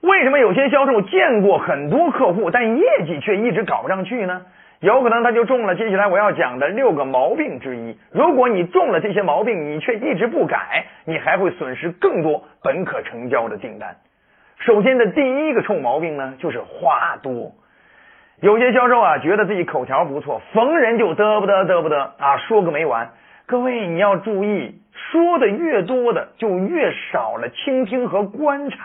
为什么有些销售见过很多客户，但业绩却一直搞不上去呢？有可能他就中了接下来我要讲的六个毛病之一。如果你中了这些毛病，你却一直不改，你还会损失更多本可成交的订单。首先的第一个臭毛病呢，就是话多。有些销售啊，觉得自己口条不错，逢人就嘚不嘚嘚不嘚啊，说个没完。各位你要注意，说的越多的，就越少了倾听和观察。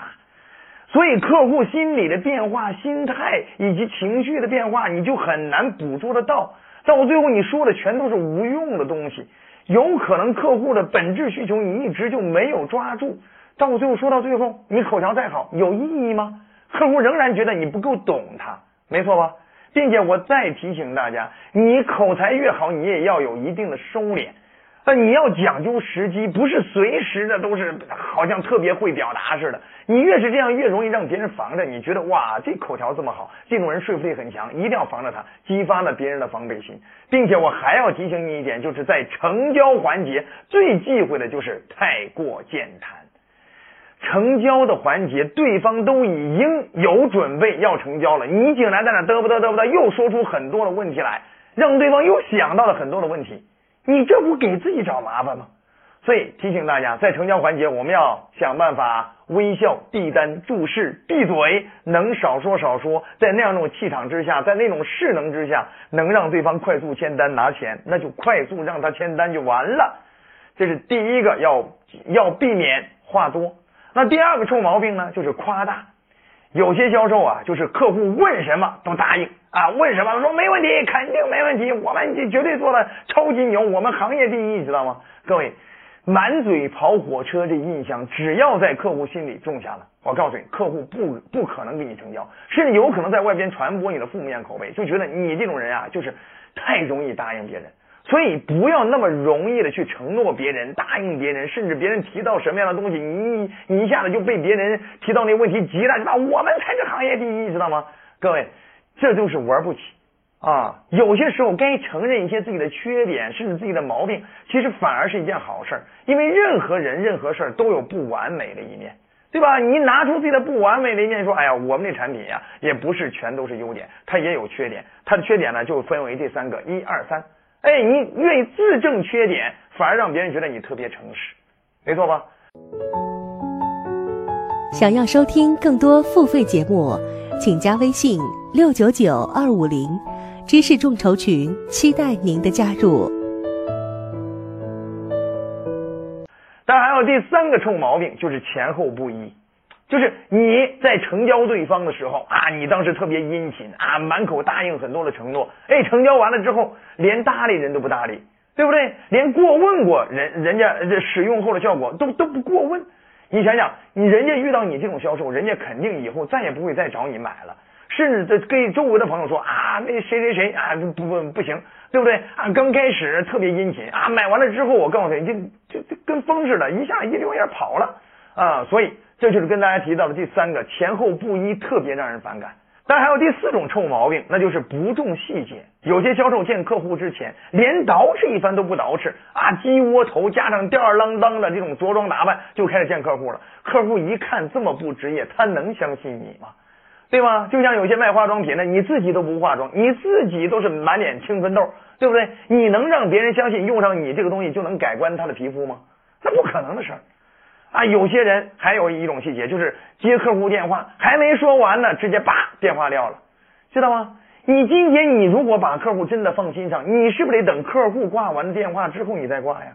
所以客户心理的变化、心态以及情绪的变化，你就很难捕捉得到。到最后，你说的全都是无用的东西。有可能客户的本质需求你一直就没有抓住。到最后说到最后，你口条再好，有意义吗？客户仍然觉得你不够懂他，没错吧？并且我再提醒大家，你口才越好，你也要有一定的收敛。但，你要讲究时机，不是随时的都是好像特别会表达似的。你越是这样，越容易让别人防着。你觉得哇，这口条这么好，这种人说服力很强，一定要防着他，激发了别人的防备心。并且我还要提醒你一点，就是在成交环节最忌讳的就是太过健谈。成交的环节，对方都已经有准备要成交了，你竟然在那嘚不嘚嘚不嘚，又说出很多的问题来，让对方又想到了很多的问题。你这不给自己找麻烦吗？所以提醒大家，在成交环节，我们要想办法微笑、递单、注视、闭嘴，能少说少说。在那样一种气场之下，在那种势能之下，能让对方快速签单拿钱，那就快速让他签单就完了。这是第一个要要避免话多。那第二个臭毛病呢，就是夸大。有些销售啊，就是客户问什么都答应啊，问什么说没问题，肯定没问题，我们这绝对做的超级牛，我们行业第一，你知道吗？各位，满嘴跑火车这印象，只要在客户心里种下了，我告诉你，客户不不可能给你成交，甚至有可能在外边传播你的负面口碑，就觉得你这种人啊，就是太容易答应别人。所以不要那么容易的去承诺别人、答应别人，甚至别人提到什么样的东西，你你一下子就被别人提到那问题急了，知道我们才是行业第一，知道吗？各位，这就是玩不起啊！有些时候该承认一些自己的缺点，甚至自己的毛病，其实反而是一件好事，因为任何人、任何事儿都有不完美的一面，对吧？你拿出自己的不完美的一面说，哎呀，我们这产品呀，也不是全都是优点，它也有缺点，它的缺点呢就分为这三个，一二三。哎，你愿意自证缺点，反而让别人觉得你特别诚实，没错吧？想要收听更多付费节目，请加微信六九九二五零知识众筹群，期待您的加入。当然，还有第三个臭毛病，就是前后不一。就是你在成交对方的时候啊，你当时特别殷勤啊，满口答应很多的承诺，哎，成交完了之后连搭理人都不搭理，对不对？连过问过人人家这使用后的效果都都不过问。你想想，你人家遇到你这种销售，人家肯定以后再也不会再找你买了，甚至这跟周围的朋友说啊，那谁谁谁啊，不不不行，对不对？啊，刚开始特别殷勤啊，买完了之后，我告诉你，就就就跟风似的，一下一溜烟跑了啊，所以。这就是跟大家提到的第三个前后不一，特别让人反感。但还有第四种臭毛病，那就是不重细节。有些销售见客户之前，连捯饬一番都不捯饬啊，鸡窝头加上吊儿郎当的这种着装打扮就开始见客户了。客户一看这么不职业，他能相信你吗？对吗？就像有些卖化妆品的，你自己都不化妆，你自己都是满脸青春痘，对不对？你能让别人相信用上你这个东西就能改观他的皮肤吗？那不可能的事儿。啊，有些人还有一种细节，就是接客户电话还没说完呢，直接叭电话撂了，知道吗？你今天你如果把客户真的放心上，你是不是得等客户挂完电话之后你再挂呀？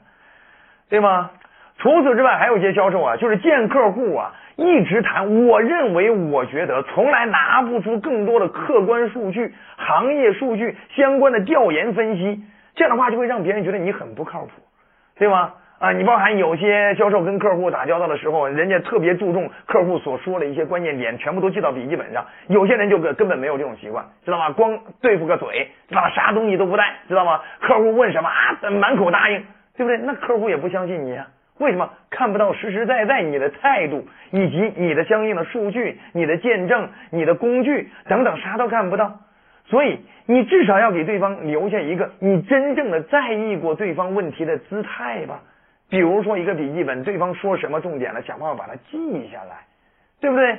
对吗？除此之外，还有一些销售啊，就是见客户啊，一直谈，我认为，我觉得，从来拿不出更多的客观数据、行业数据相关的调研分析，这样的话就会让别人觉得你很不靠谱，对吗？啊，你包含有些销售跟客户打交道的时候，人家特别注重客户所说的一些关键点，全部都记到笔记本上。有些人就根根本没有这种习惯，知道吗？光对付个嘴，知道吗？啥东西都不带，知道吗？客户问什么啊，满口答应，对不对？那客户也不相信你啊？为什么？看不到实实在在你的态度，以及你的相应的数据、你的见证、你的工具等等，啥都看不到。所以你至少要给对方留下一个你真正的在意过对方问题的姿态吧。比如说一个笔记本，对方说什么重点了，想办法把它记下来，对不对？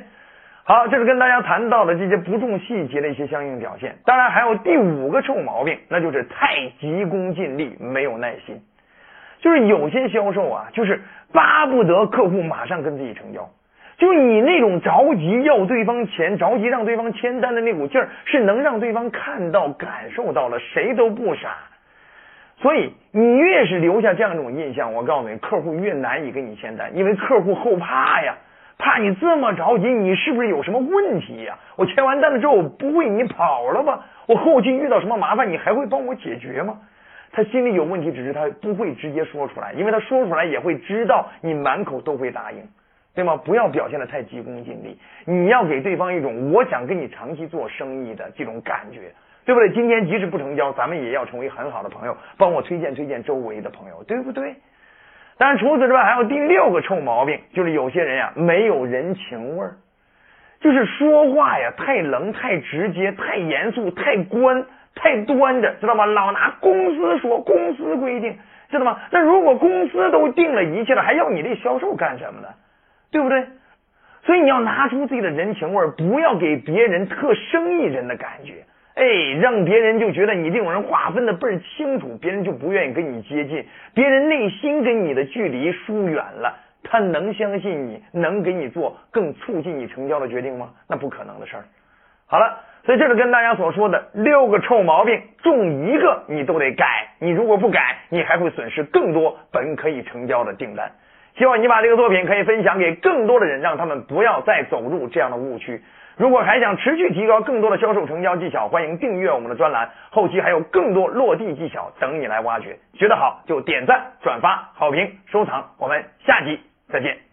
好，这是跟大家谈到的这些不重细节的一些相应表现。当然还有第五个臭毛病，那就是太急功近利，没有耐心。就是有些销售啊，就是巴不得客户马上跟自己成交。就你那种着急要对方钱、着急让对方签单的那股劲儿，是能让对方看到、感受到了，谁都不傻。所以你越是留下这样一种印象，我告诉你，客户越难以跟你签单，因为客户后怕呀，怕你这么着急，你是不是有什么问题呀？我签完单了之后，不会你跑了吧？我后期遇到什么麻烦，你还会帮我解决吗？他心里有问题，只是他不会直接说出来，因为他说出来也会知道你满口都会答应。对吗？不要表现的太急功近利，你要给对方一种我想跟你长期做生意的这种感觉，对不对？今天即使不成交，咱们也要成为很好的朋友，帮我推荐推荐周围的朋友，对不对？当然，除此之外，还有第六个臭毛病，就是有些人呀没有人情味儿，就是说话呀太冷、太直接、太严肃、太官、太端着，知道吗？老拿公司说，公司规定，知道吗？那如果公司都定了一切了，还要你这销售干什么呢？对不对？所以你要拿出自己的人情味儿，不要给别人特生意人的感觉，哎，让别人就觉得你这种人划分的倍儿清楚，别人就不愿意跟你接近，别人内心跟你的距离疏远了，他能相信你，能给你做更促进你成交的决定吗？那不可能的事儿。好了，所以这是跟大家所说的六个臭毛病，中一个你都得改，你如果不改，你还会损失更多本可以成交的订单。希望你把这个作品可以分享给更多的人，让他们不要再走入这样的误区。如果还想持续提高更多的销售成交技巧，欢迎订阅我们的专栏，后期还有更多落地技巧等你来挖掘。学得好就点赞、转发、好评、收藏，我们下集再见。